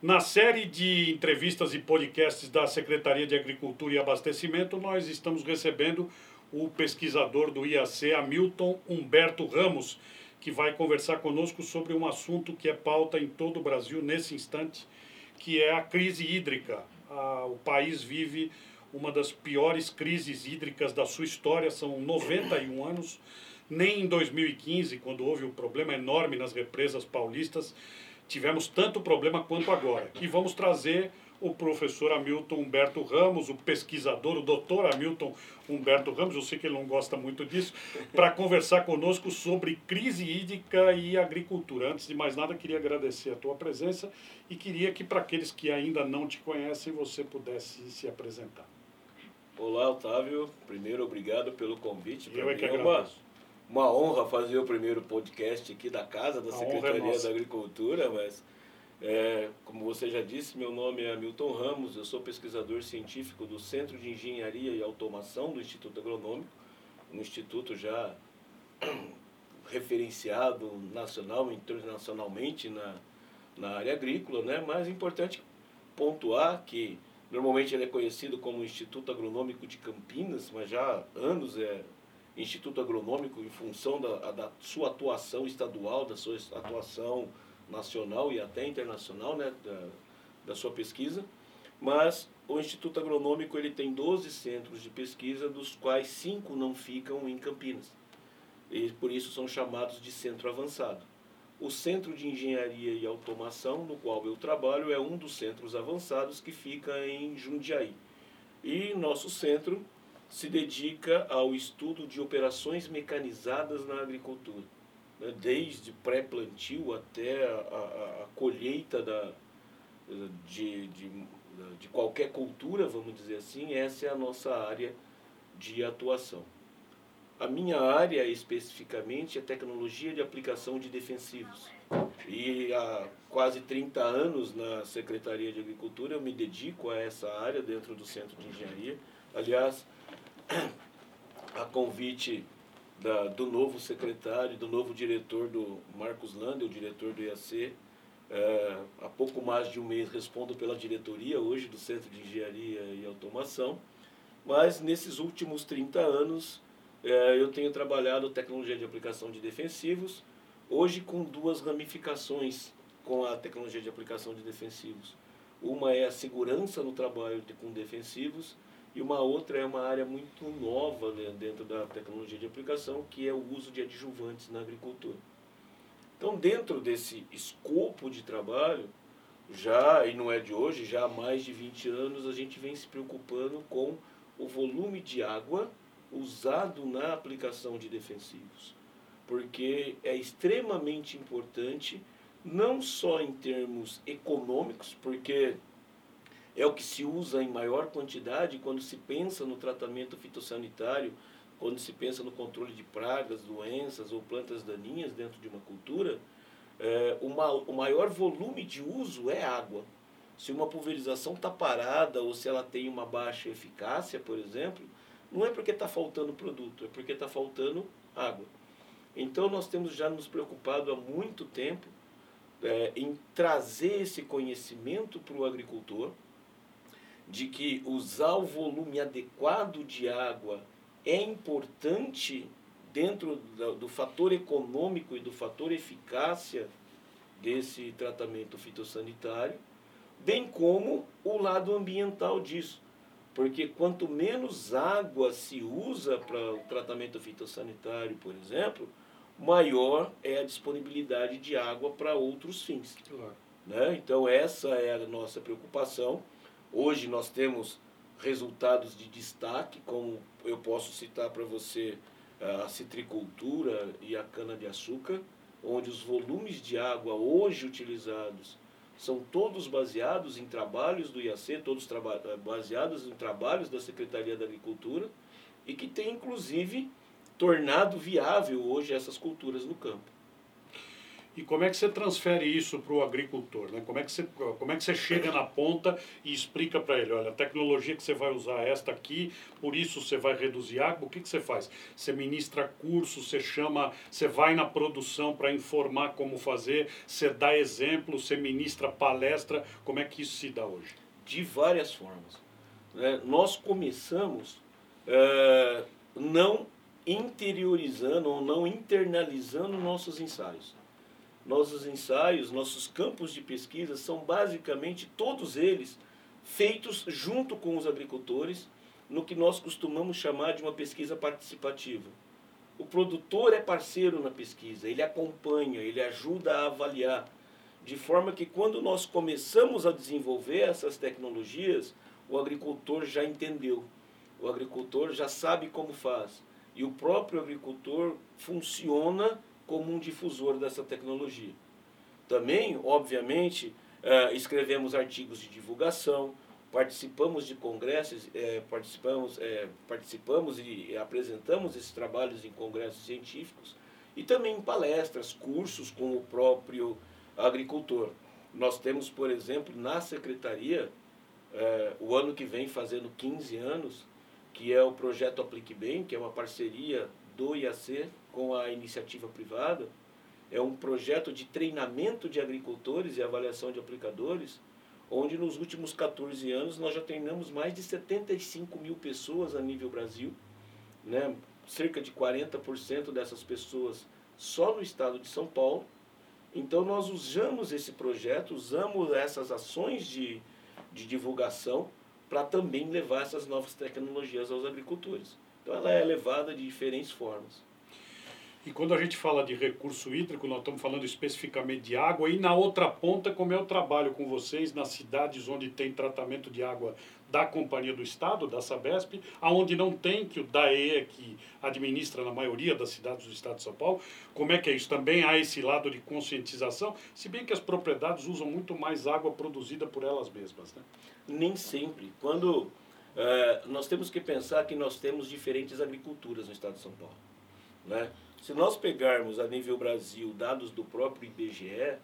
Na série de entrevistas e podcasts da Secretaria de Agricultura e Abastecimento, nós estamos recebendo o pesquisador do IAC, Hamilton Humberto Ramos, que vai conversar conosco sobre um assunto que é pauta em todo o Brasil nesse instante, que é a crise hídrica. o país vive uma das piores crises hídricas da sua história, são 91 anos. Nem em 2015, quando houve um problema enorme nas represas paulistas, tivemos tanto problema quanto agora. E vamos trazer o professor Hamilton Humberto Ramos, o pesquisador, o doutor Hamilton Humberto Ramos, eu sei que ele não gosta muito disso, para conversar conosco sobre crise hídrica e agricultura. Antes de mais nada, queria agradecer a tua presença e queria que, para aqueles que ainda não te conhecem, você pudesse se apresentar. Olá, Otávio. Primeiro, obrigado pelo convite. Eu é que é uma, uma honra fazer o primeiro podcast aqui da Casa da a é Secretaria é da Agricultura, mas é, como você já disse, meu nome é Milton Ramos, eu sou pesquisador científico do Centro de Engenharia e Automação do Instituto Agronômico, um instituto já referenciado nacional e internacionalmente na, na área agrícola, né? mas é importante pontuar que normalmente ele é conhecido como Instituto Agronômico de Campinas, mas já há anos é Instituto Agronômico em função da, da sua atuação estadual, da sua atuação nacional e até internacional né, da, da sua pesquisa. Mas o Instituto Agronômico ele tem 12 centros de pesquisa, dos quais cinco não ficam em Campinas. E por isso são chamados de centro avançado. O Centro de Engenharia e Automação, no qual eu trabalho, é um dos centros avançados que fica em Jundiaí. E nosso centro se dedica ao estudo de operações mecanizadas na agricultura, né? desde pré-plantio até a, a, a colheita da, de, de, de qualquer cultura, vamos dizer assim, essa é a nossa área de atuação. A minha área especificamente é tecnologia de aplicação de defensivos. E há quase 30 anos na Secretaria de Agricultura eu me dedico a essa área dentro do Centro de Engenharia. Aliás, a convite da, do novo secretário, do novo diretor do Marcos Lande, o diretor do IAC, é, há pouco mais de um mês respondo pela diretoria hoje do Centro de Engenharia e Automação, mas nesses últimos 30 anos é, eu tenho trabalhado tecnologia de aplicação de defensivos, hoje com duas ramificações com a tecnologia de aplicação de defensivos. Uma é a segurança no trabalho de, com defensivos e uma outra é uma área muito nova né, dentro da tecnologia de aplicação, que é o uso de adjuvantes na agricultura. Então, dentro desse escopo de trabalho, já, e não é de hoje, já há mais de 20 anos, a gente vem se preocupando com o volume de água usado na aplicação de defensivos, porque é extremamente importante, não só em termos econômicos, porque é o que se usa em maior quantidade quando se pensa no tratamento fitossanitário, quando se pensa no controle de pragas, doenças ou plantas daninhas dentro de uma cultura, é, o maior volume de uso é água. Se uma pulverização está parada ou se ela tem uma baixa eficácia, por exemplo, não é porque está faltando produto, é porque está faltando água. Então nós temos já nos preocupado há muito tempo é, em trazer esse conhecimento para o agricultor de que usar o volume adequado de água é importante dentro do, do fator econômico e do fator eficácia desse tratamento fitossanitário, bem como o lado ambiental disso porque quanto menos água se usa para o tratamento fitossanitário, por exemplo, maior é a disponibilidade de água para outros fins. Claro. Né? Então essa é a nossa preocupação. Hoje nós temos resultados de destaque, como eu posso citar para você a citricultura e a cana-de-açúcar, onde os volumes de água hoje utilizados são todos baseados em trabalhos do IAC, todos eh, baseados em trabalhos da Secretaria da Agricultura e que tem inclusive tornado viável hoje essas culturas no campo. E como é que você transfere isso para o agricultor? Né? Como, é que você, como é que você chega na ponta e explica para ele, olha, a tecnologia que você vai usar é esta aqui, por isso você vai reduzir água, o que, que você faz? Você ministra curso, você chama, você vai na produção para informar como fazer, você dá exemplo, você ministra palestra, como é que isso se dá hoje? De várias formas. É, nós começamos é, não interiorizando ou não internalizando nossos ensaios. Nossos ensaios, nossos campos de pesquisa são basicamente todos eles feitos junto com os agricultores no que nós costumamos chamar de uma pesquisa participativa. O produtor é parceiro na pesquisa, ele acompanha, ele ajuda a avaliar, de forma que quando nós começamos a desenvolver essas tecnologias, o agricultor já entendeu, o agricultor já sabe como faz. E o próprio agricultor funciona como um difusor dessa tecnologia. Também, obviamente, eh, escrevemos artigos de divulgação, participamos de congressos, eh, participamos, eh, participamos e apresentamos esses trabalhos em congressos científicos e também em palestras, cursos com o próprio agricultor. Nós temos, por exemplo, na secretaria, o ano que vem fazendo 15 anos, que é o projeto Aplique Bem, que é uma parceria do IAC com a iniciativa privada. É um projeto de treinamento de agricultores e avaliação de aplicadores, onde nos últimos 14 anos nós já treinamos mais de 75 mil pessoas a nível Brasil, né? cerca de 40% dessas pessoas só no estado de São Paulo. Então nós usamos esse projeto, usamos essas ações de, de divulgação para também levar essas novas tecnologias aos agricultores. Então ela é levada de diferentes formas. E quando a gente fala de recurso hídrico, nós estamos falando especificamente de água. E na outra ponta, como é o trabalho com vocês nas cidades onde tem tratamento de água da Companhia do Estado, da Sabesp, aonde não tem, que o DAE é que administra na maioria das cidades do Estado de São Paulo. Como é que é isso? Também há esse lado de conscientização, se bem que as propriedades usam muito mais água produzida por elas mesmas. Né? Nem sempre. Quando é, nós temos que pensar que nós temos diferentes agriculturas no Estado de São Paulo. Né? Se nós pegarmos a nível Brasil dados do próprio IBGE,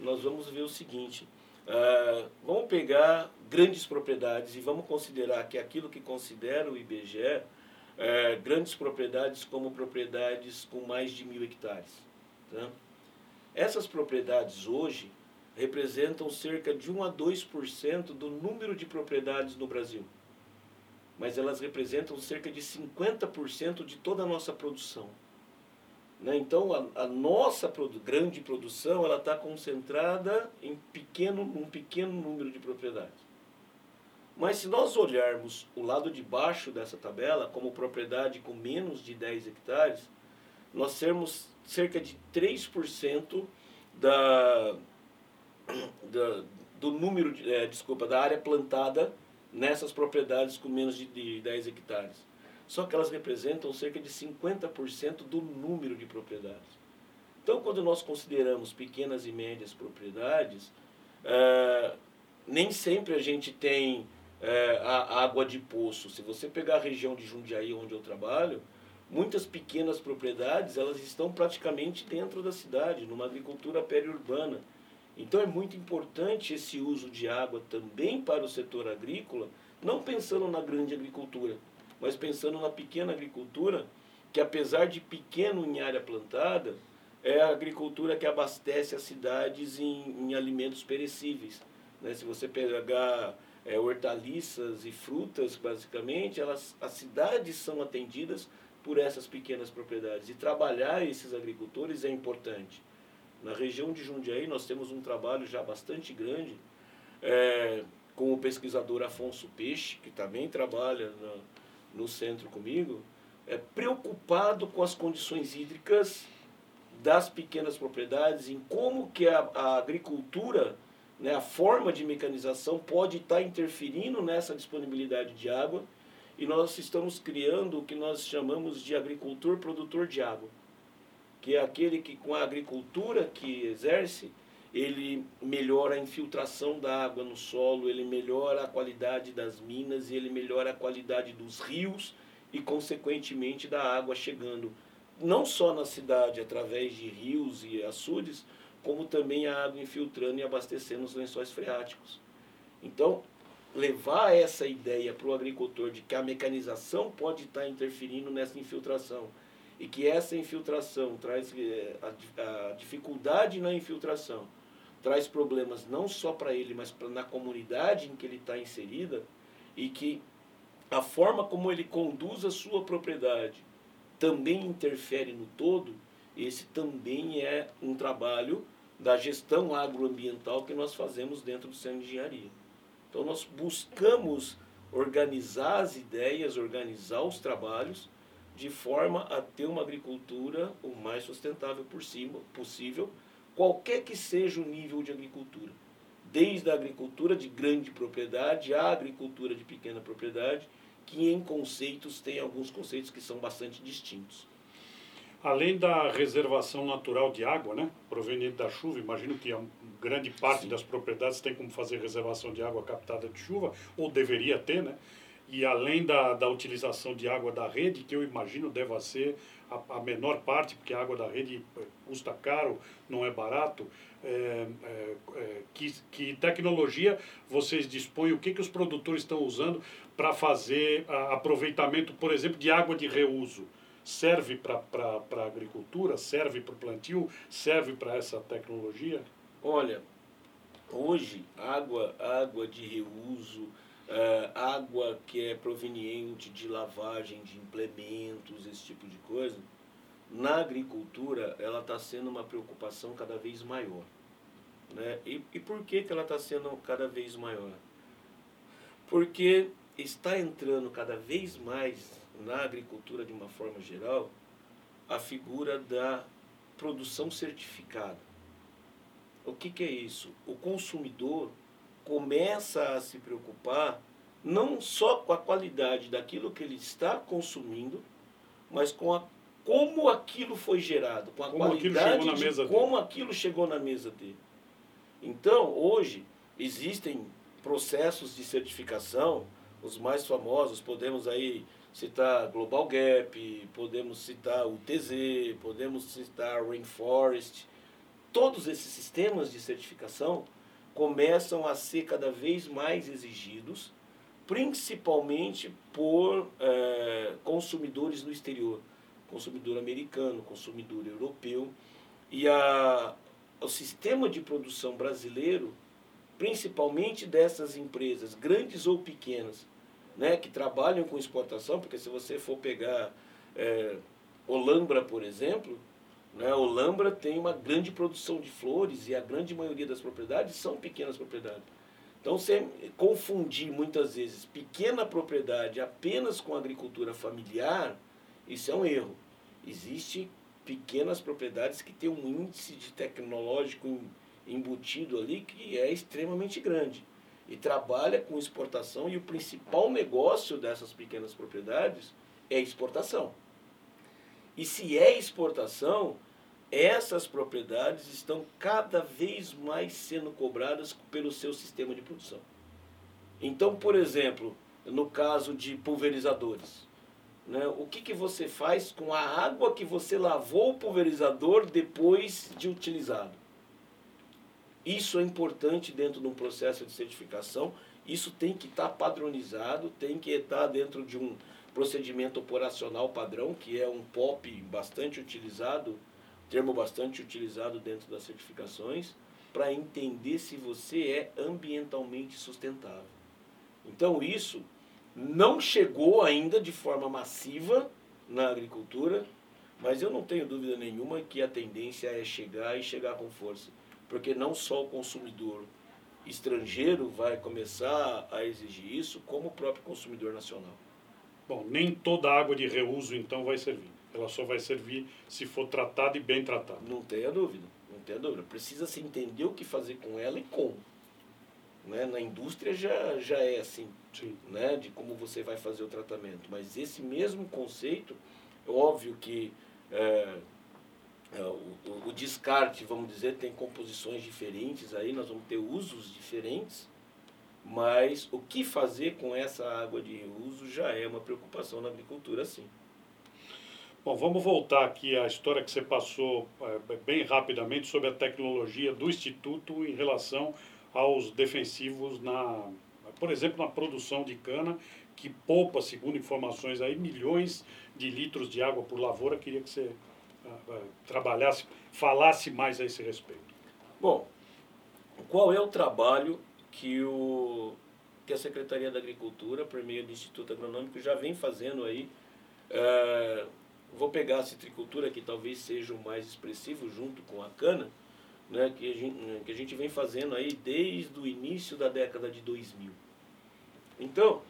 nós vamos ver o seguinte: uh, vamos pegar grandes propriedades e vamos considerar que aquilo que considera o IBGE, é, grandes propriedades como propriedades com mais de mil hectares. Tá? Essas propriedades hoje representam cerca de 1 a 2% do número de propriedades no Brasil. Mas elas representam cerca de 50% de toda a nossa produção. Né? Então, a, a nossa produ grande produção ela está concentrada em pequeno, um pequeno número de propriedades. Mas se nós olharmos o lado de baixo dessa tabela, como propriedade com menos de 10 hectares, nós temos cerca de 3% da, da, do número, de, é, desculpa, da área plantada nessas propriedades com menos de, de 10 hectares. Só que elas representam cerca de 50% do número de propriedades. Então, quando nós consideramos pequenas e médias propriedades, é, nem sempre a gente tem é, a água de poço. Se você pegar a região de Jundiaí, onde eu trabalho, muitas pequenas propriedades elas estão praticamente dentro da cidade, numa agricultura periurbana. Então é muito importante esse uso de água também para o setor agrícola, não pensando na grande agricultura, mas pensando na pequena agricultura, que apesar de pequeno em área plantada, é a agricultura que abastece as cidades em, em alimentos perecíveis. Né? Se você pegar é, hortaliças e frutas, basicamente, elas, as cidades são atendidas por essas pequenas propriedades. E trabalhar esses agricultores é importante. Na região de Jundiaí, nós temos um trabalho já bastante grande é, com o pesquisador Afonso Peixe, que também trabalha no centro comigo, é preocupado com as condições hídricas das pequenas propriedades, em como que a, a agricultura, né, a forma de mecanização pode estar interferindo nessa disponibilidade de água, e nós estamos criando o que nós chamamos de agricultor produtor de água, que é aquele que com a agricultura que exerce, ele melhora a infiltração da água no solo, ele melhora a qualidade das minas e ele melhora a qualidade dos rios e, consequentemente, da água chegando não só na cidade através de rios e açudes, como também a água infiltrando e abastecendo os lençóis freáticos. Então, levar essa ideia para o agricultor de que a mecanização pode estar interferindo nessa infiltração e que essa infiltração traz eh, a, a dificuldade na infiltração traz problemas não só para ele, mas pra, na comunidade em que ele está inserida e que a forma como ele conduz a sua propriedade também interfere no todo, esse também é um trabalho da gestão agroambiental que nós fazemos dentro do Centro de Engenharia. Então nós buscamos organizar as ideias, organizar os trabalhos de forma a ter uma agricultura o mais sustentável por cima, possível, qualquer que seja o nível de agricultura. Desde a agricultura de grande propriedade à agricultura de pequena propriedade, que em conceitos tem alguns conceitos que são bastante distintos. Além da reservação natural de água, né, proveniente da chuva, imagino que a grande parte Sim. das propriedades tem como fazer reservação de água captada de chuva, ou deveria ter, né? E além da, da utilização de água da rede, que eu imagino deva ser a, a menor parte, porque a água da rede eh, custa caro, não é barato, é, é, é, que, que tecnologia vocês dispõem, o que, que os produtores estão usando para fazer a, aproveitamento, por exemplo, de água de reuso? Serve para a agricultura, serve para o plantio, serve para essa tecnologia? Olha, hoje, água, água de reuso, uh, água que é proveniente de lavagem de implementos, esse tipo de coisa, na agricultura ela está sendo uma preocupação cada vez maior. Né? E, e por que, que ela está sendo cada vez maior? Porque está entrando cada vez mais na agricultura de uma forma geral a figura da produção certificada. O que, que é isso? O consumidor começa a se preocupar não só com a qualidade daquilo que ele está consumindo, mas com a, como aquilo foi gerado, com a como qualidade aquilo de como dele. aquilo chegou na mesa dele. Então, hoje, existem processos de certificação, os mais famosos, podemos aí citar Global Gap, podemos citar o TZ, podemos citar Rainforest. Todos esses sistemas de certificação começam a ser cada vez mais exigidos, principalmente por é, consumidores no exterior, consumidor americano, consumidor europeu. E a, o sistema de produção brasileiro, principalmente dessas empresas, grandes ou pequenas, né, que trabalham com exportação, porque se você for pegar é, Olambra, por exemplo, né? O Lambra tem uma grande produção de flores e a grande maioria das propriedades são pequenas propriedades. Então, você confundir muitas vezes pequena propriedade apenas com agricultura familiar, isso é um erro. Existem pequenas propriedades que têm um índice de tecnológico embutido ali que é extremamente grande e trabalha com exportação e o principal negócio dessas pequenas propriedades é exportação. E se é exportação, essas propriedades estão cada vez mais sendo cobradas pelo seu sistema de produção. Então, por exemplo, no caso de pulverizadores, né, o que, que você faz com a água que você lavou o pulverizador depois de utilizado? Isso é importante dentro de um processo de certificação. Isso tem que estar padronizado, tem que estar dentro de um procedimento operacional padrão, que é um POP bastante utilizado, termo bastante utilizado dentro das certificações, para entender se você é ambientalmente sustentável. Então isso não chegou ainda de forma massiva na agricultura, mas eu não tenho dúvida nenhuma que a tendência é chegar e chegar com força, porque não só o consumidor estrangeiro vai começar a exigir isso, como o próprio consumidor nacional. Bom, nem toda água de reuso então vai servir. Ela só vai servir se for tratada e bem tratada. Não tenha dúvida, não tenha dúvida. Precisa se entender o que fazer com ela e como. Né? Na indústria já, já é assim, Sim. Né? de como você vai fazer o tratamento. Mas esse mesmo conceito, óbvio que é, é, o, o, descarte, vamos dizer, tem composições diferentes aí, nós vamos ter usos diferentes, mas o que fazer com essa água de uso já é uma preocupação na agricultura, sim. Bom, vamos voltar aqui à história que você passou é, bem rapidamente sobre a tecnologia do Instituto em relação aos defensivos na, por exemplo, na produção de cana, que poupa, segundo informações aí, milhões de litros de água por lavoura. Queria que você uh, uh, trabalhasse, falasse mais a esse respeito. Bom, qual é o trabalho que, o, que a Secretaria da Agricultura, por meio do Instituto Agronômico, já vem fazendo aí? Uh, vou pegar a citricultura, que talvez seja o mais expressivo, junto com a cana, né, que, a gente, que a gente vem fazendo aí desde o início da década de 2000. Então,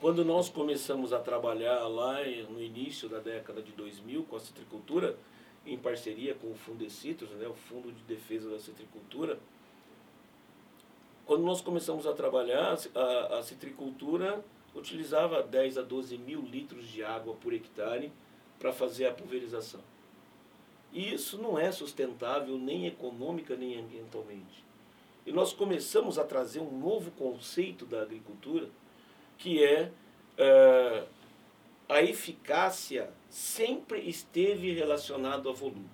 quando nós começamos a trabalhar lá no início da década de 2000 com a citricultura, em parceria com o Fundecitrus, né, o Fundo de Defesa da Citricultura, quando nós começamos a trabalhar, a, a citricultura utilizava 10 a 12 mil litros de água por hectare para fazer a pulverização. E isso não é sustentável nem econômica nem ambientalmente. E nós começamos a trazer um novo conceito da agricultura, que é, é a eficácia sempre esteve relacionado a volume.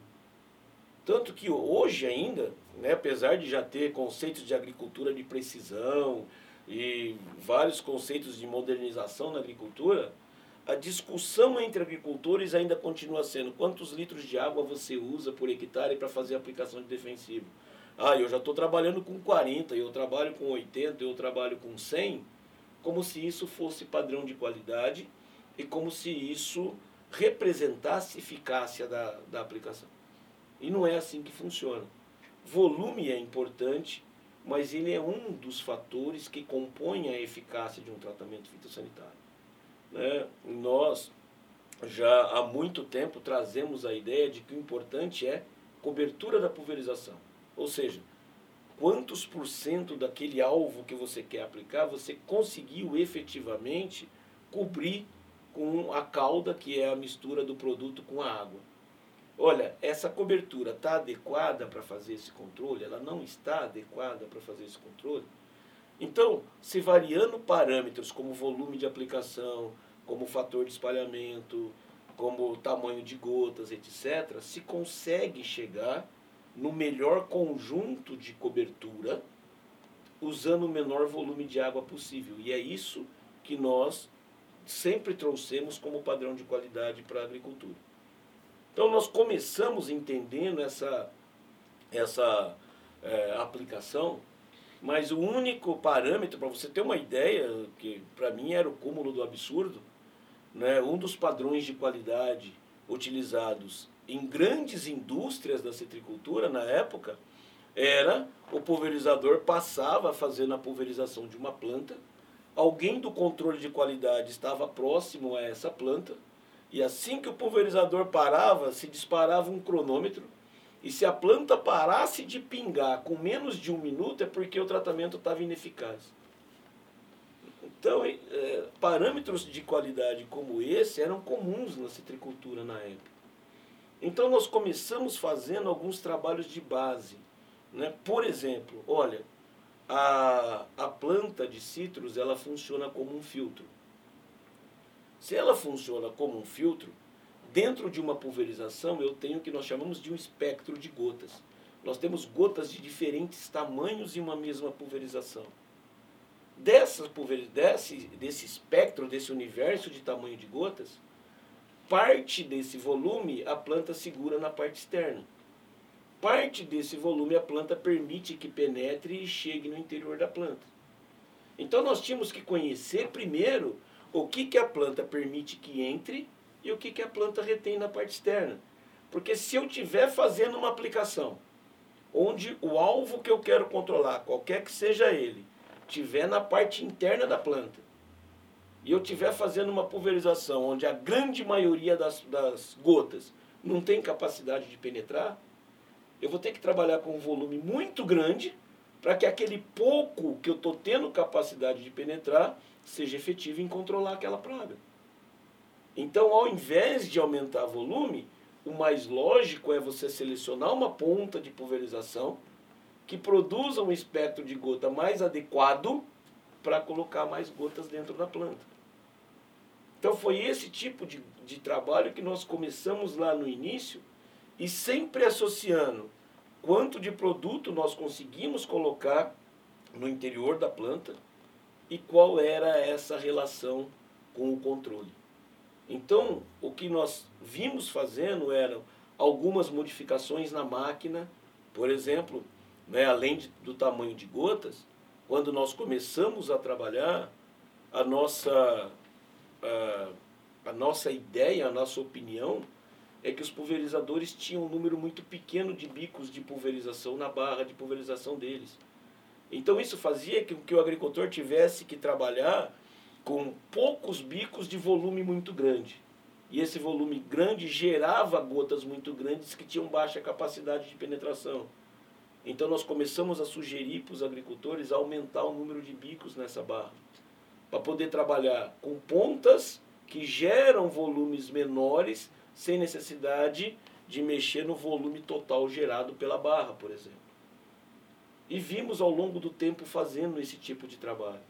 Tanto que hoje ainda, né, apesar de já ter conceitos de agricultura de precisão e vários conceitos de modernização na agricultura, a discussão entre agricultores ainda continua sendo quantos litros de água você usa por hectare para fazer aplicação de defensivo. Ah, eu já estou trabalhando com 40, eu trabalho com 80, eu trabalho com 100, como se isso fosse padrão de qualidade e como se isso representasse eficácia da, da aplicação. E não é assim que funciona. Volume é importante, mas ele é um dos fatores que compõem a eficácia de um tratamento fitossanitário. Né? Nós já há muito tempo trazemos a ideia de que o importante é cobertura da pulverização. Ou seja, quantos por cento daquele alvo que você quer aplicar você conseguiu efetivamente cobrir com a cauda, que é a mistura do produto com a água. Olha, essa cobertura está adequada para fazer esse controle? Ela não está adequada para fazer esse controle? Então, se variando parâmetros como volume de aplicação, como fator de espalhamento, como tamanho de gotas, etc., se consegue chegar no melhor conjunto de cobertura usando o menor volume de água possível. E é isso que nós sempre trouxemos como padrão de qualidade para a agricultura. Então nós começamos entendendo essa, essa é, aplicação, mas o único parâmetro, para você ter uma ideia, que para mim era o cúmulo do absurdo, né, um dos padrões de qualidade utilizados em grandes indústrias da citricultura na época era o pulverizador passava fazendo a pulverização de uma planta, alguém do controle de qualidade estava próximo a essa planta, e assim que o pulverizador parava, se disparava um cronômetro, e se a planta parasse de pingar com menos de um minuto é porque o tratamento estava ineficaz. Então, é, parâmetros de qualidade como esse eram comuns na citricultura na época. Então nós começamos fazendo alguns trabalhos de base. Né? Por exemplo, olha, a, a planta de citros ela funciona como um filtro. Se ela funciona como um filtro, dentro de uma pulverização eu tenho o que nós chamamos de um espectro de gotas. Nós temos gotas de diferentes tamanhos em uma mesma pulverização. Dessa, desse, desse espectro, desse universo de tamanho de gotas, parte desse volume a planta segura na parte externa. Parte desse volume a planta permite que penetre e chegue no interior da planta. Então nós tínhamos que conhecer primeiro o que, que a planta permite que entre e o que, que a planta retém na parte externa. Porque se eu estiver fazendo uma aplicação onde o alvo que eu quero controlar, qualquer que seja ele, estiver na parte interna da planta, e eu estiver fazendo uma pulverização onde a grande maioria das, das gotas não tem capacidade de penetrar, eu vou ter que trabalhar com um volume muito grande para que aquele pouco que eu estou tendo capacidade de penetrar seja efetivo em controlar aquela praga. Então, ao invés de aumentar volume, o mais lógico é você selecionar uma ponta de pulverização que produza um espectro de gota mais adequado para colocar mais gotas dentro da planta. Então foi esse tipo de, de trabalho que nós começamos lá no início e sempre associando quanto de produto nós conseguimos colocar no interior da planta e qual era essa relação com o controle. Então, o que nós vimos fazendo eram algumas modificações na máquina, por exemplo, né, além de, do tamanho de gotas, quando nós começamos a trabalhar, a nossa, a, a nossa ideia, a nossa opinião é que os pulverizadores tinham um número muito pequeno de bicos de pulverização na barra de pulverização deles. Então isso fazia com que o agricultor tivesse que trabalhar com poucos bicos de volume muito grande. E esse volume grande gerava gotas muito grandes que tinham baixa capacidade de penetração. Então nós começamos a sugerir para os agricultores aumentar o número de bicos nessa barra, para poder trabalhar com pontas que geram volumes menores sem necessidade de mexer no volume total gerado pela barra, por exemplo. E vimos ao longo do tempo fazendo esse tipo de trabalho.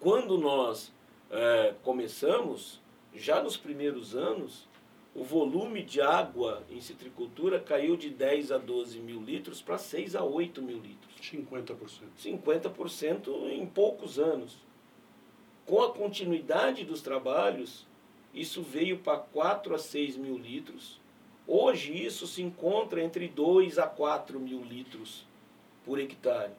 Quando nós é, começamos, já nos primeiros anos, o volume de água em citricultura caiu de 10 a 12 mil litros para 6 a 8 mil litros. 50%. 50% em poucos anos. Com a continuidade dos trabalhos, isso veio para 4 a 6 mil litros. Hoje isso se encontra entre 2 a 4 mil litros por hectare.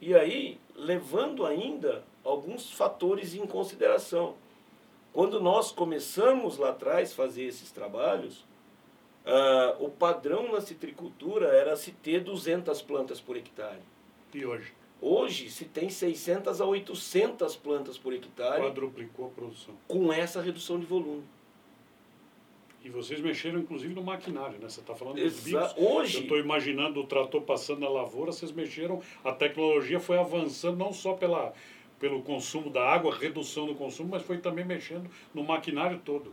E aí, levando ainda alguns fatores em consideração. Quando nós começamos lá atrás fazer esses trabalhos, uh, o padrão na citricultura era se ter 200 plantas por hectare. E hoje? Hoje se tem 600 a 800 plantas por hectare. Quadruplicou a produção. Com essa redução de volume. E vocês mexeram inclusive no maquinário, né? Você está falando dos bicos. Hoje. Eu estou imaginando o trator passando na lavoura, vocês mexeram, a tecnologia foi avançando não só pela, pelo consumo da água, redução do consumo, mas foi também mexendo no maquinário todo.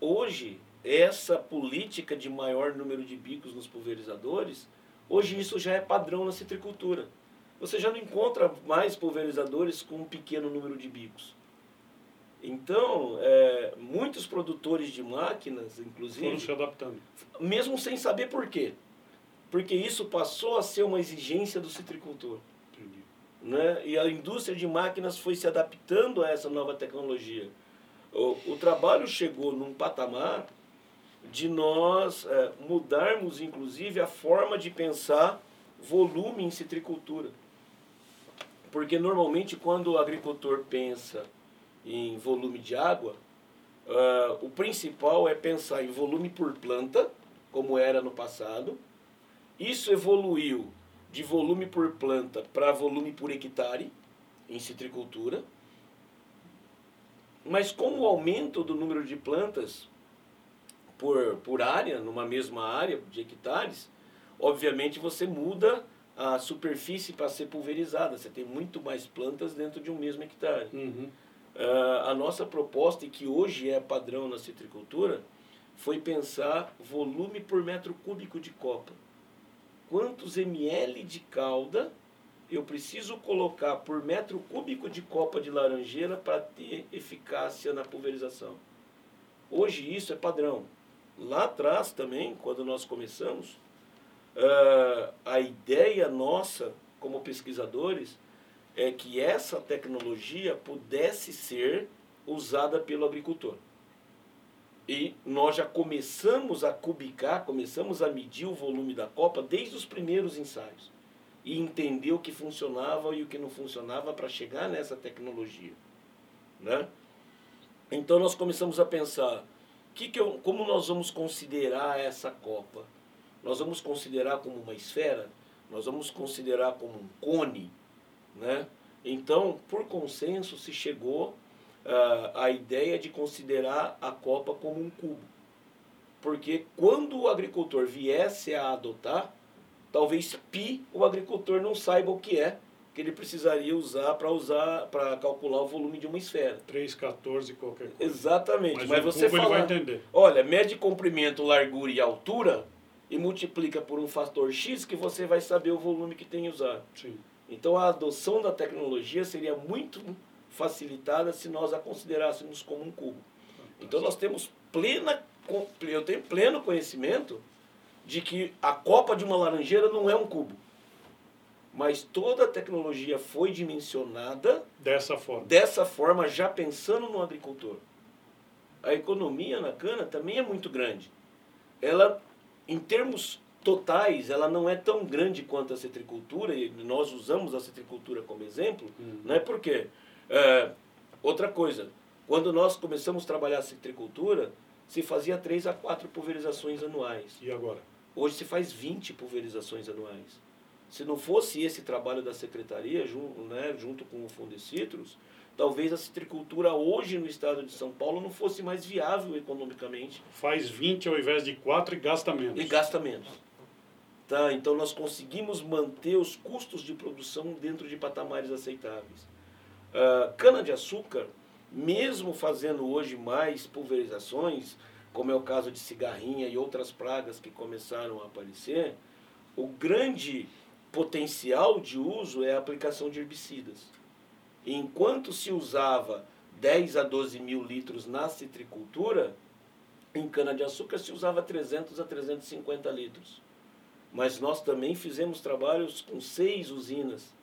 Hoje, essa política de maior número de bicos nos pulverizadores, hoje isso já é padrão na citricultura você já não encontra mais pulverizadores com um pequeno número de bicos. Então, é, muitos produtores de máquinas, inclusive. Foram se adaptando. Mesmo sem saber por quê. Porque isso passou a ser uma exigência do citricultor. Entendi. Né? E a indústria de máquinas foi se adaptando a essa nova tecnologia. O, o trabalho chegou num patamar de nós é, mudarmos, inclusive, a forma de pensar volume em citricultura. Porque normalmente quando o agricultor pensa em volume de água, uh, o principal é pensar em volume por planta, como era no passado. Isso evoluiu de volume por planta para volume por hectare em citricultura. Mas com o aumento do número de plantas por, por área, numa mesma área de hectares, obviamente você muda a superfície para ser pulverizada. Você tem muito mais plantas dentro de um mesmo hectare. Uhum. Uh, a nossa proposta, e que hoje é padrão na citricultura, foi pensar volume por metro cúbico de copa. Quantos ml de calda eu preciso colocar por metro cúbico de copa de laranjeira para ter eficácia na pulverização? Hoje isso é padrão. Lá atrás também, quando nós começamos, Uh, a ideia nossa, como pesquisadores, é que essa tecnologia pudesse ser usada pelo agricultor. E nós já começamos a cubicar, começamos a medir o volume da copa desde os primeiros ensaios. E entender o que funcionava e o que não funcionava para chegar nessa tecnologia. Né? Então nós começamos a pensar, que que eu, como nós vamos considerar essa copa? nós vamos considerar como uma esfera, nós vamos considerar como um cone, né? Então, por consenso, se chegou uh, à ideia de considerar a copa como um cubo. Porque quando o agricultor viesse a adotar, talvez pi o agricultor não saiba o que é, que ele precisaria usar para usar para calcular o volume de uma esfera. 3,14 qualquer coisa. Exatamente. Mas, Mas você fala, fala, ele vai entender. olha, mede comprimento, largura e altura, e multiplica por um fator X que você vai saber o volume que tem usado. Sim. Então a adoção da tecnologia seria muito facilitada se nós a considerássemos como um cubo. Então nós temos plena, eu tenho pleno conhecimento de que a copa de uma laranjeira não é um cubo. Mas toda a tecnologia foi dimensionada dessa forma. Dessa forma, já pensando no agricultor. A economia na cana também é muito grande. Ela, em termos totais, ela não é tão grande quanto a citricultura, e nós usamos a citricultura como exemplo, uhum. né? Por quê? É, outra coisa, quando nós começamos a trabalhar a citricultura, se fazia 3 a 4 pulverizações anuais. E agora? Hoje se faz 20 pulverizações anuais. Se não fosse esse trabalho da secretaria, junto, né, junto com o Fundo de Citros, talvez a citricultura hoje no estado de São Paulo não fosse mais viável economicamente. Faz 20 ao invés de 4 e gasta menos. E gasta menos. Tá? Então nós conseguimos manter os custos de produção dentro de patamares aceitáveis. Uh, Cana-de-açúcar, mesmo fazendo hoje mais pulverizações, como é o caso de cigarrinha e outras pragas que começaram a aparecer, o grande potencial de uso é a aplicação de herbicidas. Enquanto se usava 10 a 12 mil litros na citricultura, em cana-de-açúcar se usava 300 a 350 litros. Mas nós também fizemos trabalhos com seis usinas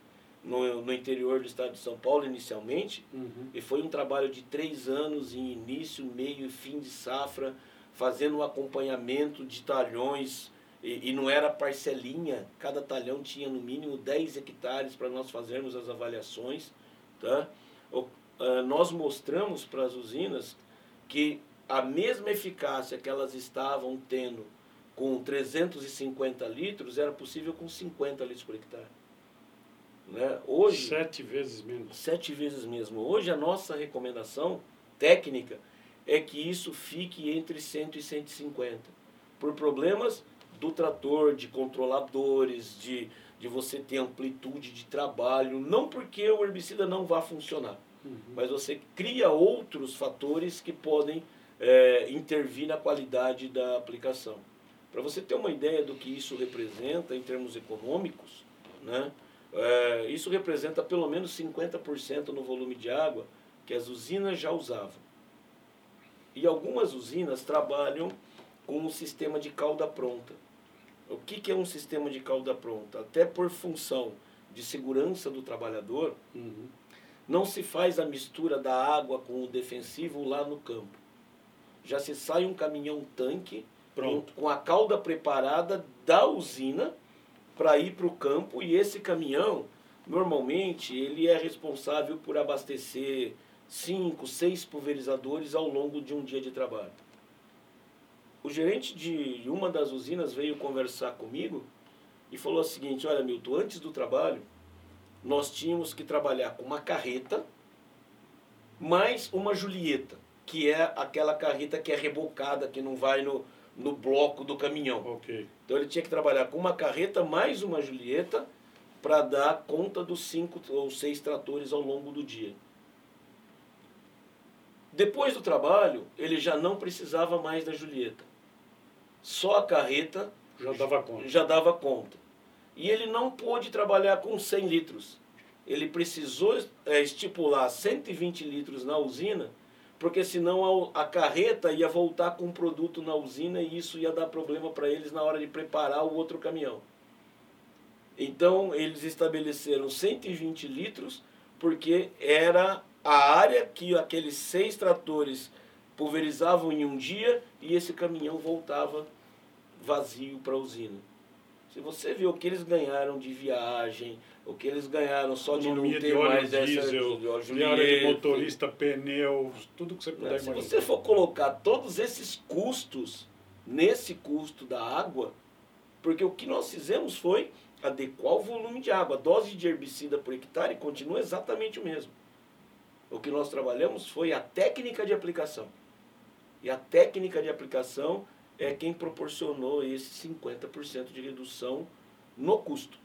no, no interior do estado de São Paulo, inicialmente, uhum. e foi um trabalho de três anos, em início, meio e fim de safra, fazendo um acompanhamento de talhões, e, e não era parcelinha, cada talhão tinha no mínimo 10 hectares para nós fazermos as avaliações. Tá? O, uh, nós mostramos para as usinas que a mesma eficácia que elas estavam tendo com 350 litros era possível com 50 litros por hectare. Né? Hoje, sete vezes menos. Sete vezes mesmo. Hoje a nossa recomendação técnica é que isso fique entre 100 e 150. Por problemas do trator, de controladores, de, de você ter amplitude de trabalho, não porque o herbicida não vá funcionar, uhum. mas você cria outros fatores que podem é, intervir na qualidade da aplicação. Para você ter uma ideia do que isso representa em termos econômicos, né, é, isso representa pelo menos 50% no volume de água que as usinas já usavam. E algumas usinas trabalham com um sistema de calda pronta. O que, que é um sistema de calda pronta? Até por função de segurança do trabalhador, uhum. não se faz a mistura da água com o defensivo lá no campo. Já se sai um caminhão tanque Pronto. com a cauda preparada da usina para ir para o campo e esse caminhão, normalmente, ele é responsável por abastecer cinco, seis pulverizadores ao longo de um dia de trabalho. O gerente de uma das usinas veio conversar comigo e falou o seguinte, olha Milton, antes do trabalho, nós tínhamos que trabalhar com uma carreta mais uma Julieta, que é aquela carreta que é rebocada, que não vai no, no bloco do caminhão. Okay. Então ele tinha que trabalhar com uma carreta mais uma Julieta para dar conta dos cinco ou seis tratores ao longo do dia. Depois do trabalho, ele já não precisava mais da Julieta. Só a carreta já dava conta. Já dava conta. E ele não pôde trabalhar com 100 litros. Ele precisou é, estipular 120 litros na usina porque senão a, a carreta ia voltar com o produto na usina e isso ia dar problema para eles na hora de preparar o outro caminhão. Então eles estabeleceram 120 litros porque era a área que aqueles seis tratores pulverizavam em um dia e esse caminhão voltava vazio para a usina. Se você vê o que eles ganharam de viagem, o que eles ganharam só de não ter de mais diesel, essa de área de motorista, pneus, tudo que você puder imaginar. Se você for colocar todos esses custos nesse custo da água, porque o que nós fizemos foi adequar o volume de água. A dose de herbicida por hectare continua exatamente o mesmo. O que nós trabalhamos foi a técnica de aplicação. E a técnica de aplicação é quem proporcionou esse 50% de redução no custo.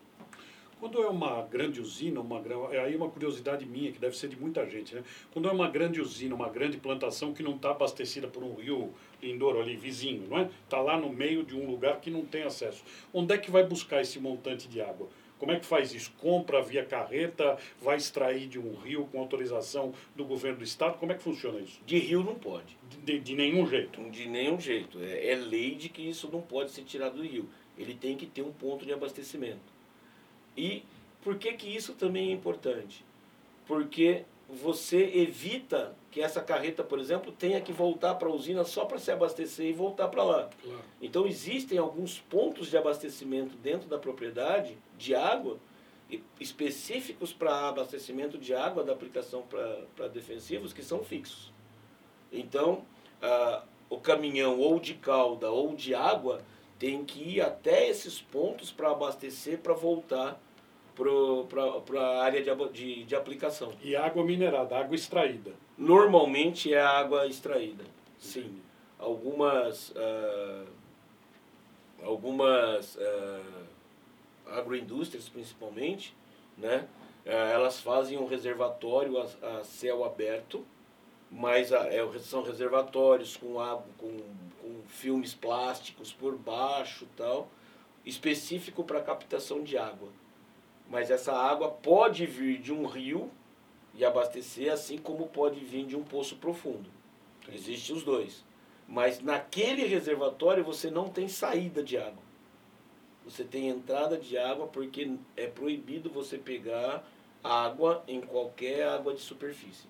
Quando é uma grande usina, uma é aí uma curiosidade minha, que deve ser de muita gente, né? Quando é uma grande usina, uma grande plantação que não está abastecida por um rio Lindoro ali, vizinho, não é? Está lá no meio de um lugar que não tem acesso. Onde é que vai buscar esse montante de água? Como é que faz isso? Compra via carreta, vai extrair de um rio com autorização do governo do estado? Como é que funciona isso? De rio não pode. De, de nenhum jeito? De nenhum jeito. É, é lei de que isso não pode ser tirado do rio. Ele tem que ter um ponto de abastecimento. E por que, que isso também é importante? Porque você evita que essa carreta, por exemplo, tenha que voltar para a usina só para se abastecer e voltar para lá. Claro. Então existem alguns pontos de abastecimento dentro da propriedade de água específicos para abastecimento de água da aplicação para defensivos que são fixos. Então, o caminhão ou de calda ou de água tem que ir até esses pontos para abastecer para voltar para a área de, de, de, aplicação. E água minerada, água extraída? Normalmente é água extraída, sim. Algumas, uh, algumas uh, agroindústrias, principalmente, né, uh, elas fazem um reservatório a, a céu aberto, mas a, é, são reservatórios com, água, com, com filmes plásticos por baixo tal, específico para captação de água. Mas essa água pode vir de um rio e abastecer, assim como pode vir de um poço profundo. Existem os dois. Mas naquele reservatório você não tem saída de água. Você tem entrada de água porque é proibido você pegar água em qualquer água de superfície.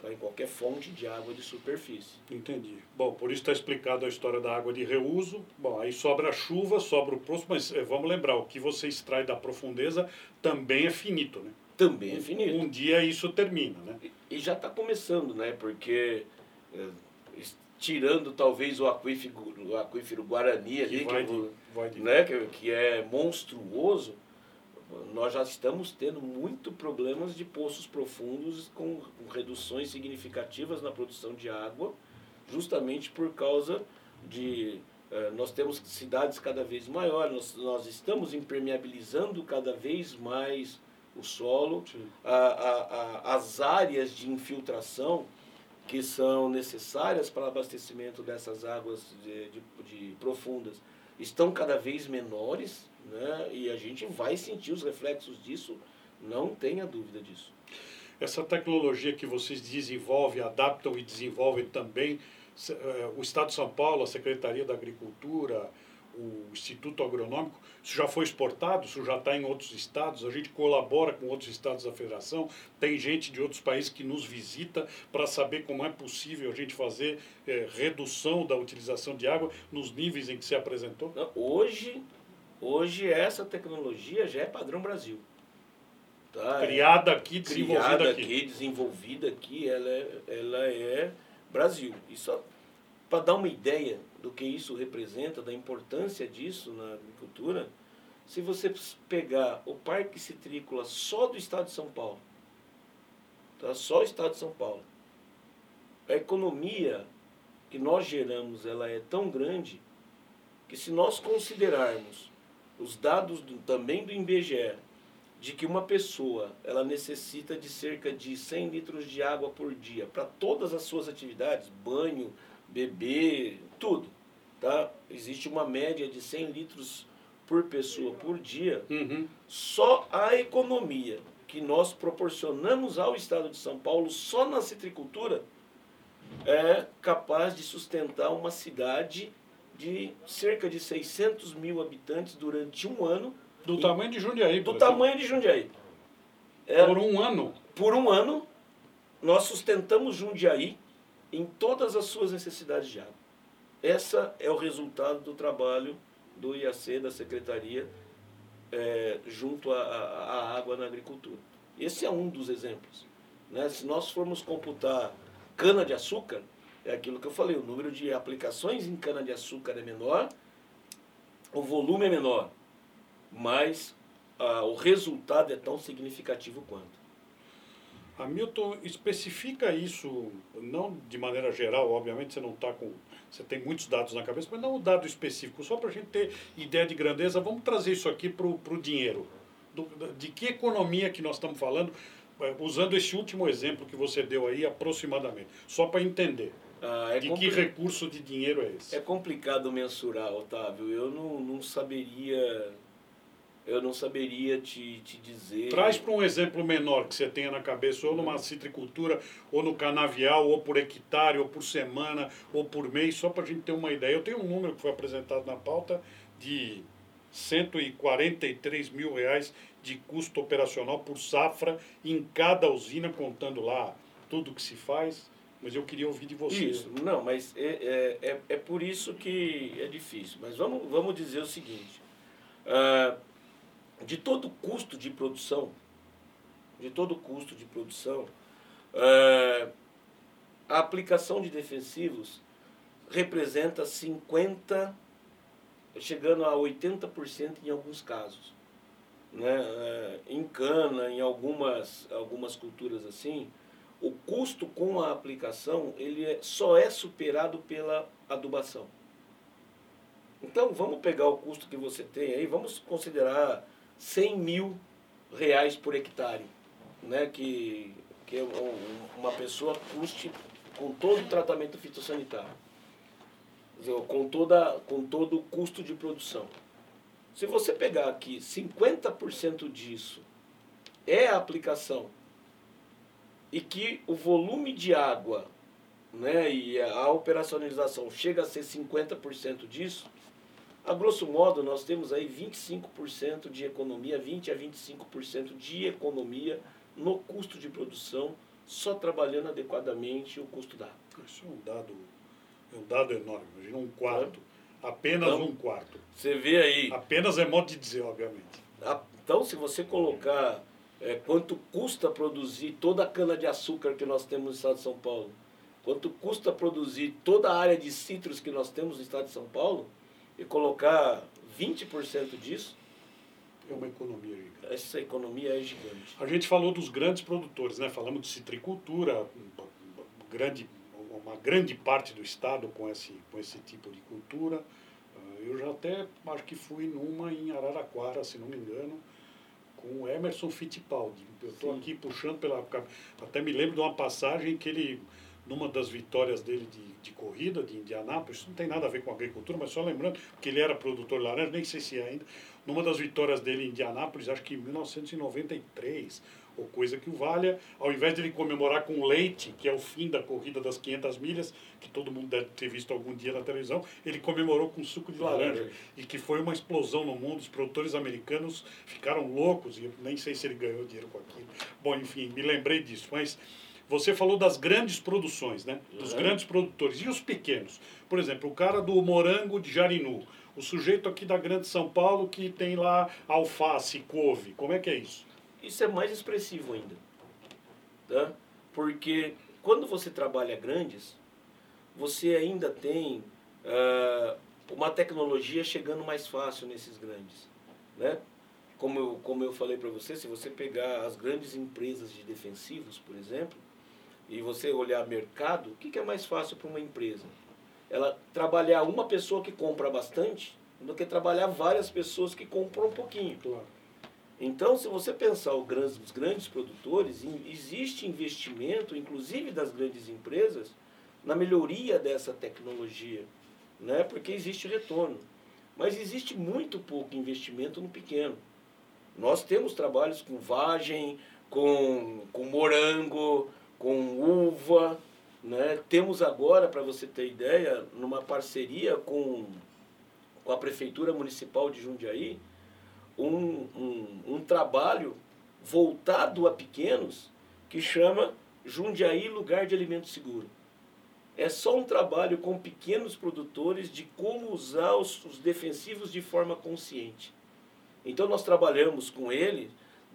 Tá? Em qualquer fonte de água de superfície. Entendi. Bom, por isso está explicado a história da água de reuso. Bom, aí sobra a chuva, sobra o poço, mas é, vamos lembrar, o que você extrai da profundeza também é finito, né? Também é finito. Um, um dia isso termina, né? E, e já está começando, né? Porque é, tirando talvez o aquífero, o aquífero Guarani ali, que, de... Né? Que, que é monstruoso, nós já estamos tendo muito problemas de poços profundos com, com reduções significativas na produção de água, justamente por causa de eh, nós temos cidades cada vez maiores, nós, nós estamos impermeabilizando cada vez mais o solo, a, a, a, as áreas de infiltração que são necessárias para o abastecimento dessas águas de, de, de profundas estão cada vez menores, né? e a gente vai sentir os reflexos disso, não tenha dúvida disso. Essa tecnologia que vocês desenvolvem, adaptam e desenvolvem também, eh, o Estado de São Paulo, a Secretaria da Agricultura, o Instituto Agronômico, isso já foi exportado, isso já está em outros estados, a gente colabora com outros estados da federação, tem gente de outros países que nos visita para saber como é possível a gente fazer é, redução da utilização de água nos níveis em que se apresentou? Hoje, hoje essa tecnologia já é padrão Brasil. Tá? Criada aqui, desenvolvida Criada aqui. aqui. desenvolvida aqui, ela é, ela é Brasil. Isso para dar uma ideia do que isso representa, da importância disso na agricultura, se você pegar o parque citrícola só do estado de São Paulo, tá? só o estado de São Paulo, a economia que nós geramos ela é tão grande que se nós considerarmos os dados do, também do IBGE de que uma pessoa ela necessita de cerca de 100 litros de água por dia para todas as suas atividades, banho, beber, tudo. Tá? Existe uma média de 100 litros por pessoa por dia. Uhum. Só a economia que nós proporcionamos ao Estado de São Paulo, só na citricultura, é capaz de sustentar uma cidade de cerca de 600 mil habitantes durante um ano. Do e, tamanho de Jundiaí. Do tamanho de Jundiaí. É, por um ano? Por um ano, nós sustentamos Jundiaí em todas as suas necessidades de água. Essa é o resultado do trabalho do IAC, da Secretaria, é, junto à água na agricultura. Esse é um dos exemplos. Né? Se nós formos computar cana-de-açúcar, é aquilo que eu falei, o número de aplicações em cana-de-açúcar é menor, o volume é menor, mas ah, o resultado é tão significativo quanto. Hamilton especifica isso, não de maneira geral, obviamente você não está com. Você tem muitos dados na cabeça, mas não um dado específico, só para a gente ter ideia de grandeza, vamos trazer isso aqui para o dinheiro. Do, de que economia que nós estamos falando, é, usando esse último exemplo que você deu aí aproximadamente, só para entender. Ah, é de que recurso de dinheiro é esse? É complicado mensurar, Otávio. Eu não, não saberia eu não saberia te, te dizer. Traz para um exemplo menor que você tenha na cabeça, ou numa citricultura, ou no canavial, ou por hectare, ou por semana, ou por mês, só para a gente ter uma ideia. Eu tenho um número que foi apresentado na pauta de 143 mil reais de custo operacional por safra em cada usina, contando lá tudo que se faz. Mas eu queria ouvir de você. Isso, não, mas é, é, é, é por isso que é difícil. Mas vamos, vamos dizer o seguinte. Uh, de todo custo de produção, de todo custo de produção, uh, a aplicação de defensivos representa 50%, chegando a 80% em alguns casos. Né? Uh, em cana, em algumas, algumas culturas assim, o custo com a aplicação ele é, só é superado pela adubação. Então vamos pegar o custo que você tem aí, vamos considerar 100 mil reais por hectare, né? que, que é uma pessoa custe com todo o tratamento fitossanitário, com, toda, com todo o custo de produção. Se você pegar aqui 50% disso é a aplicação e que o volume de água né, e a operacionalização chega a ser 50% disso, a grosso modo nós temos aí 25% de economia, 20 a 25% de economia no custo de produção, só trabalhando adequadamente o custo da água. Isso é um dado, é um dado enorme, imagina um quarto, é. apenas então, um quarto. Você vê aí. Apenas é modo de dizer, obviamente. Então, se você colocar é, quanto custa produzir toda a cana-de-açúcar que nós temos no estado de São Paulo, quanto custa produzir toda a área de citros que nós temos no estado de São Paulo, e colocar 20% disso. É uma economia gigante. Essa economia é gigante. A gente falou dos grandes produtores, né? Falamos de citricultura, grande, uma grande parte do estado com esse, com esse tipo de cultura. Ah, eu já até acho que fui numa em Araraquara, se não me engano, com o Emerson Fittipaldi. Eu estou aqui puxando pela. Até me lembro de uma passagem que ele, numa das vitórias dele de, de corrida de Indianápolis, isso não tem nada a ver com agricultura, mas só lembrando que ele era produtor de laranja, nem sei se é ainda. Numa das vitórias dele em Indianápolis, acho que em 1993, ou coisa que o valha, ao invés de ele comemorar com leite, que é o fim da corrida das 500 milhas, que todo mundo deve ter visto algum dia na televisão, ele comemorou com suco de laranja. E que foi uma explosão no mundo, os produtores americanos ficaram loucos, e nem sei se ele ganhou dinheiro com aquilo. Bom, enfim, me lembrei disso, mas... Você falou das grandes produções, né? Dos uhum. grandes produtores. E os pequenos? Por exemplo, o cara do morango de Jarinu. O sujeito aqui da Grande São Paulo que tem lá alface, couve. Como é que é isso? Isso é mais expressivo ainda. Tá? Porque quando você trabalha grandes, você ainda tem uh, uma tecnologia chegando mais fácil nesses grandes. Né? Como, eu, como eu falei para você, se você pegar as grandes empresas de defensivos, por exemplo, e você olhar mercado, o que, que é mais fácil para uma empresa? Ela trabalhar uma pessoa que compra bastante do que trabalhar várias pessoas que compram um pouquinho. Claro. Então, se você pensar os grandes produtores, existe investimento, inclusive das grandes empresas, na melhoria dessa tecnologia, né? porque existe retorno. Mas existe muito pouco investimento no pequeno. Nós temos trabalhos com vagem, com, com morango, com uva. Né? Temos agora, para você ter ideia, numa parceria com, com a Prefeitura Municipal de Jundiaí, um, um, um trabalho voltado a pequenos que chama Jundiaí Lugar de Alimento Seguro. É só um trabalho com pequenos produtores de como usar os, os defensivos de forma consciente. Então nós trabalhamos com ele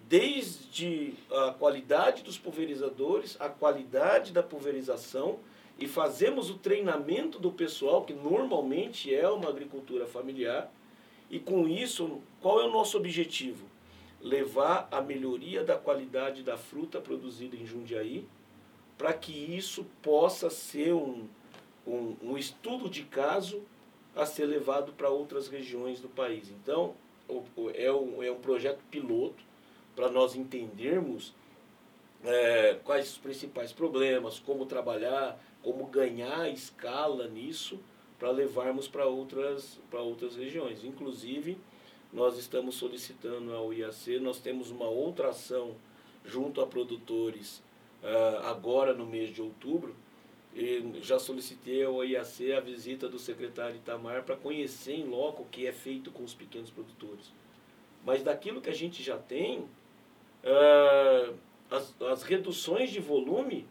desde a qualidade dos pulverizadores, a qualidade da pulverização e fazemos o treinamento do pessoal, que normalmente é uma agricultura familiar, e com isso, qual é o nosso objetivo? Levar a melhoria da qualidade da fruta produzida em Jundiaí, para que isso possa ser um, um, um, estudo de caso a ser levado para outras regiões do país. Então, é um, é um projeto piloto para nós entendermos é, quais os principais problemas, como trabalhar, como ganhar escala nisso para levarmos para outras, outras regiões. Inclusive, nós estamos solicitando ao IAC, nós temos uma outra ação junto a produtores uh, agora no mês de outubro, e já solicitei ao IAC a visita do secretário Itamar para conhecer em loco o que é feito com os pequenos produtores. Mas daquilo que a gente já tem, uh, as, as reduções de volume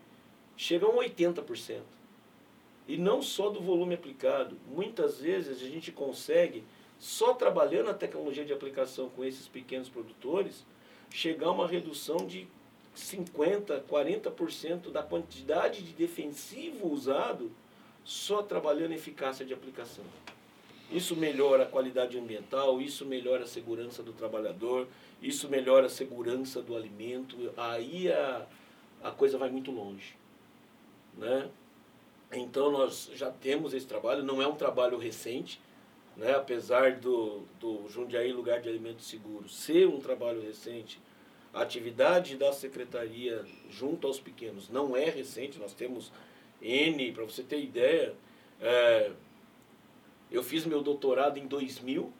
chegam a 80%. E não só do volume aplicado. Muitas vezes a gente consegue, só trabalhando a tecnologia de aplicação com esses pequenos produtores, chegar a uma redução de 50%, 40% da quantidade de defensivo usado só trabalhando a eficácia de aplicação. Isso melhora a qualidade ambiental, isso melhora a segurança do trabalhador, isso melhora a segurança do alimento, aí a, a coisa vai muito longe. Né? Então nós já temos esse trabalho, não é um trabalho recente, né? apesar do, do Jundiaí Lugar de Alimentos Seguros ser um trabalho recente, a atividade da secretaria junto aos pequenos não é recente, nós temos N, para você ter ideia, é, eu fiz meu doutorado em 2000,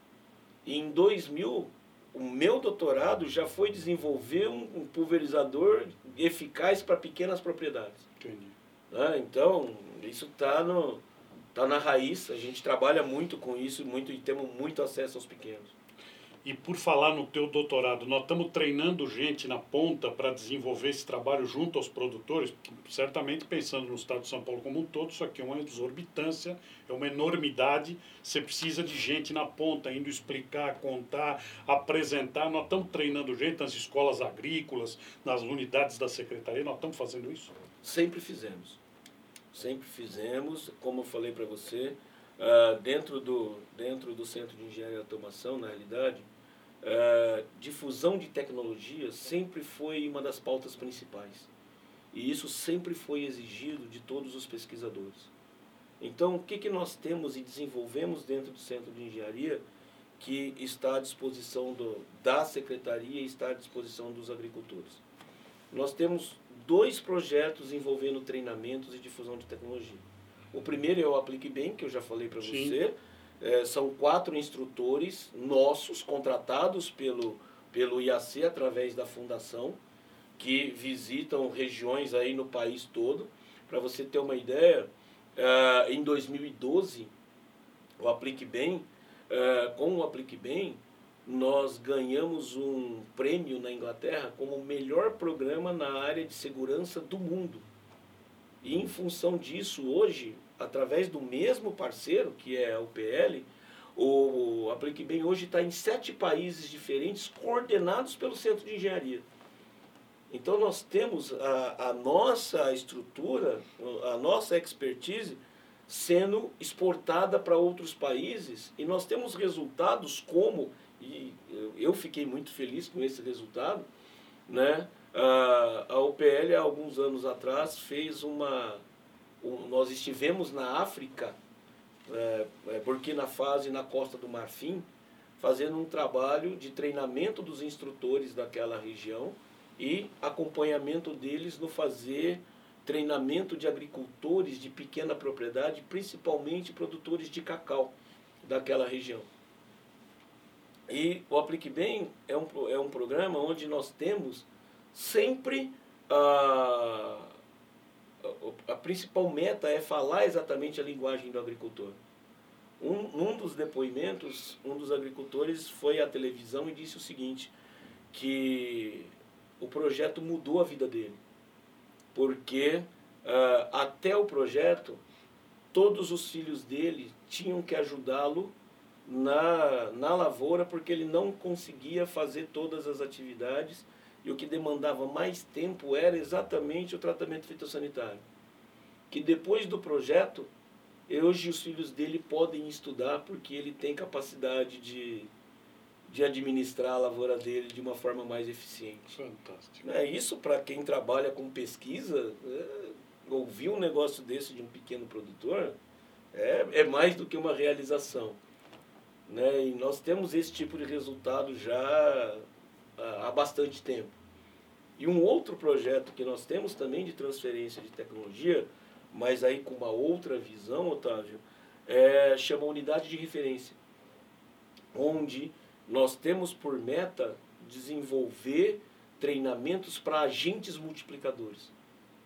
e em 2000 o meu doutorado já foi desenvolver um, um pulverizador eficaz para pequenas propriedades. Entendi. Né? Então, isso está tá na raiz, a gente trabalha muito com isso muito, e temos muito acesso aos pequenos. E por falar no teu doutorado, nós estamos treinando gente na ponta para desenvolver esse trabalho junto aos produtores, certamente pensando no estado de São Paulo como um todo, isso aqui é uma exorbitância, é uma enormidade, você precisa de gente na ponta, indo explicar, contar, apresentar, nós estamos treinando gente nas escolas agrícolas, nas unidades da secretaria, nós estamos fazendo isso? Sempre fizemos, sempre fizemos, como eu falei para você, uh, dentro, do, dentro do Centro de Engenharia e Automação, na realidade, Uh, difusão de tecnologia sempre foi uma das pautas principais. E isso sempre foi exigido de todos os pesquisadores. Então, o que, que nós temos e desenvolvemos dentro do Centro de Engenharia que está à disposição do, da Secretaria e está à disposição dos agricultores? Nós temos dois projetos envolvendo treinamentos e difusão de tecnologia. O primeiro é o Aplique Bem, que eu já falei para você, é, são quatro instrutores nossos, contratados pelo, pelo IAC através da fundação, que visitam regiões aí no país todo. Para você ter uma ideia, é, em 2012, o Aplique Bem, é, com o Aplique Bem, nós ganhamos um prêmio na Inglaterra como o melhor programa na área de segurança do mundo. E em função disso, hoje, através do mesmo parceiro, que é o PL, o Aplique Bem hoje está em sete países diferentes, coordenados pelo Centro de Engenharia. Então nós temos a, a nossa estrutura, a nossa expertise sendo exportada para outros países e nós temos resultados como, e eu fiquei muito feliz com esse resultado, né? a, UPL há alguns anos atrás fez uma nós estivemos na África, é, é, Burkina Faso e na Costa do Marfim, fazendo um trabalho de treinamento dos instrutores daquela região e acompanhamento deles no fazer treinamento de agricultores de pequena propriedade, principalmente produtores de cacau daquela região. E o Aplique Bem é um, é um programa onde nós temos sempre a a principal meta é falar exatamente a linguagem do agricultor. Um, num dos depoimentos, um dos agricultores foi à televisão e disse o seguinte, que o projeto mudou a vida dele. Porque uh, até o projeto, todos os filhos dele tinham que ajudá-lo na, na lavoura porque ele não conseguia fazer todas as atividades e o que demandava mais tempo era exatamente o tratamento fitossanitário. Que depois do projeto, hoje os filhos dele podem estudar porque ele tem capacidade de, de administrar a lavoura dele de uma forma mais eficiente. Fantástico. É, isso para quem trabalha com pesquisa, é, ouvir um negócio desse de um pequeno produtor é, é mais do que uma realização. Né? E nós temos esse tipo de resultado já há bastante tempo. E um outro projeto que nós temos também de transferência de tecnologia, mas aí com uma outra visão, Otávio, é, chama Unidade de Referência, onde nós temos por meta desenvolver treinamentos para agentes multiplicadores.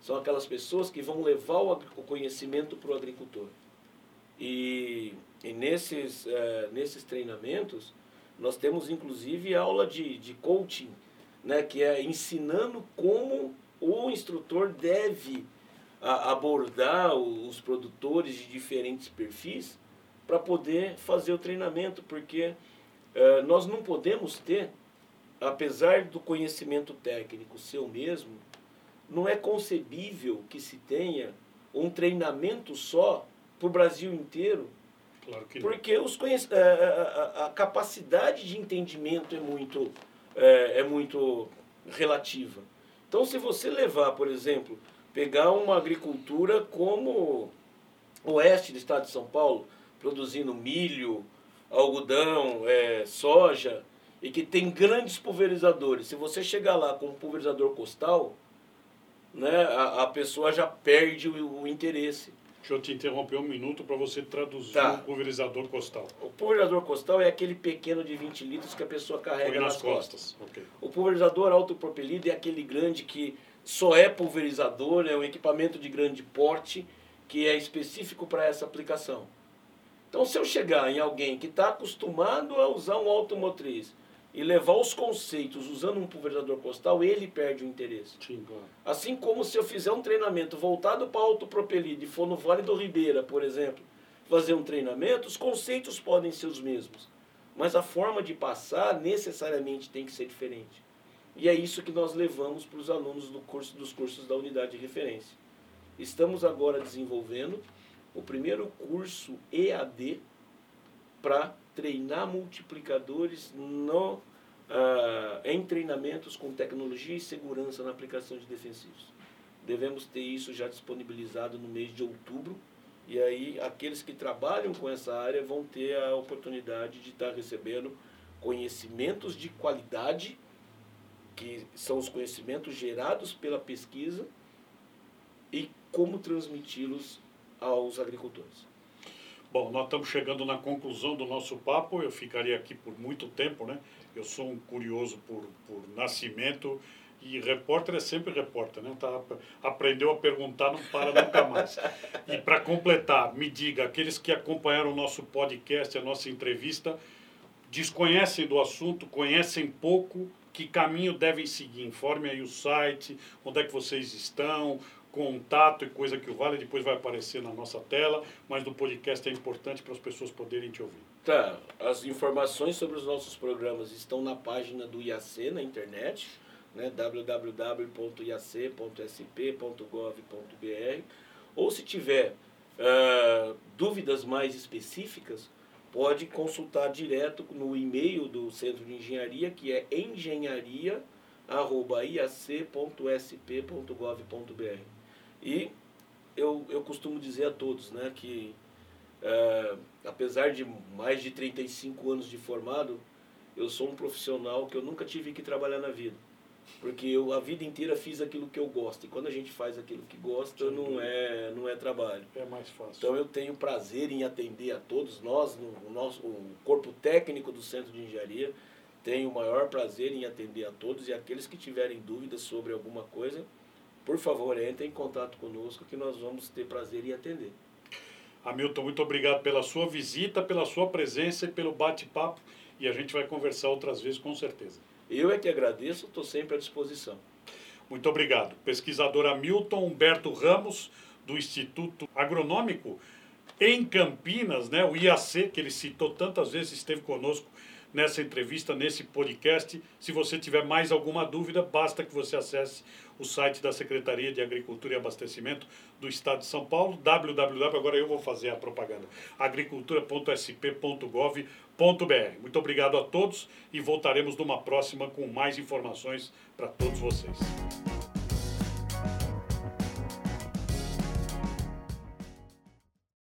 São aquelas pessoas que vão levar o conhecimento para o agricultor. E, e nesses, é, nesses treinamentos, nós temos inclusive aula de, de coaching, né, que é ensinando como o instrutor deve a, abordar os produtores de diferentes perfis para poder fazer o treinamento, porque é, nós não podemos ter, apesar do conhecimento técnico ser o mesmo, não é concebível que se tenha um treinamento só para o Brasil inteiro. Claro que porque os conhec... A, a, a, capacidade de entendimento é muito, é, é muito relativa. Então, se você levar, por exemplo, pegar uma agricultura como o oeste do estado de São Paulo, produzindo milho, algodão, é, soja, e que tem grandes pulverizadores. Se você chegar lá com um pulverizador costal, né, a, a pessoa já perde o, o interesse. Deixa eu te interromper um minuto para você traduzir Tá. o pulverizador costal. O pulverizador costal é aquele pequeno de 20 litros que a pessoa carrega Põe nas nas costas. costas. Ok. O pulverizador autopropelido é aquele grande que só é pulverizador, é um equipamento de grande porte que é específico para essa aplicação. Então, se eu chegar em alguém que está acostumado a usar um automotriz e levar os conceitos usando um pulverizador costal, ele perde o interesse. Sim, claro. Assim como se eu fizer um treinamento voltado para autopropelido e for no Vale do Ribeira, por exemplo, fazer um treinamento, os conceitos podem ser os mesmos, mas a forma de passar necessariamente tem que ser diferente. E é isso que nós levamos para os alunos do curso, dos cursos da unidade de referência. Estamos agora desenvolvendo o primeiro curso EAD para treinar multiplicadores no, ah, em treinamentos com tecnologia e segurança na aplicação de defensivos. Devemos ter isso já disponibilizado no mês de outubro, e aí aqueles que trabalham com essa área vão ter a oportunidade de estar recebendo conhecimentos de qualidade, que são os conhecimentos gerados pela pesquisa, e como transmiti-los aos agricultores. Bom, nós estamos chegando na conclusão do nosso papo. Eu ficaria aqui por muito tempo, né? Eu sou um curioso por, por nascimento e repórter é sempre repórter, né? Tá, aprendeu a perguntar, não para nunca mais. E para completar, me diga, aqueles que acompanharam o nosso podcast, a nossa entrevista, desconhecem do assunto, conhecem pouco, que caminho devem seguir? Informe aí o site, onde é que vocês estão, contato e coisa que o Vale depois vai aparecer na nossa tela, mas no podcast é importante para as pessoas poderem te ouvir. Tá, as informações sobre os nossos programas estão na página do IAC na internet, né, www.iac.sp.gov.br, ou se tiver uh, dúvidas mais específicas, pode consultar direto no e-mail do Centro de Engenharia, que é engenharia.iac.sp.gov.br. E eu, eu costumo dizer a todos né, que, uh, apesar de mais de 35 anos de formado, eu sou um profissional que eu nunca tive que trabalhar na vida. Porque eu a vida inteira fiz aquilo que eu gosto. E quando a gente faz aquilo que gosta, não é, não é trabalho. É mais fácil. Então eu tenho prazer em atender a todos nós, no, o nosso o corpo técnico do Centro de Engenharia, tenho o maior prazer em atender a todos e aqueles que tiverem dúvidas sobre alguma coisa, por favor, entre em contato conosco que nós vamos ter prazer em atender. Hamilton, muito obrigado pela sua visita, pela sua presença e pelo bate-papo. E a gente vai conversar outras vezes, com certeza. Eu é que agradeço, estou sempre à disposição. Muito obrigado. Pesquisador Hamilton Humberto Ramos, do Instituto Agronômico em Campinas, né, o IAC, que ele citou tantas vezes, esteve conosco nessa entrevista, nesse podcast. Se você tiver mais alguma dúvida, basta que você acesse o site da Secretaria de Agricultura e Abastecimento do Estado de São Paulo, www, agora eu vou fazer a propaganda, agricultura.sp.gov.br. Muito obrigado a todos e voltaremos numa próxima com mais informações para todos vocês.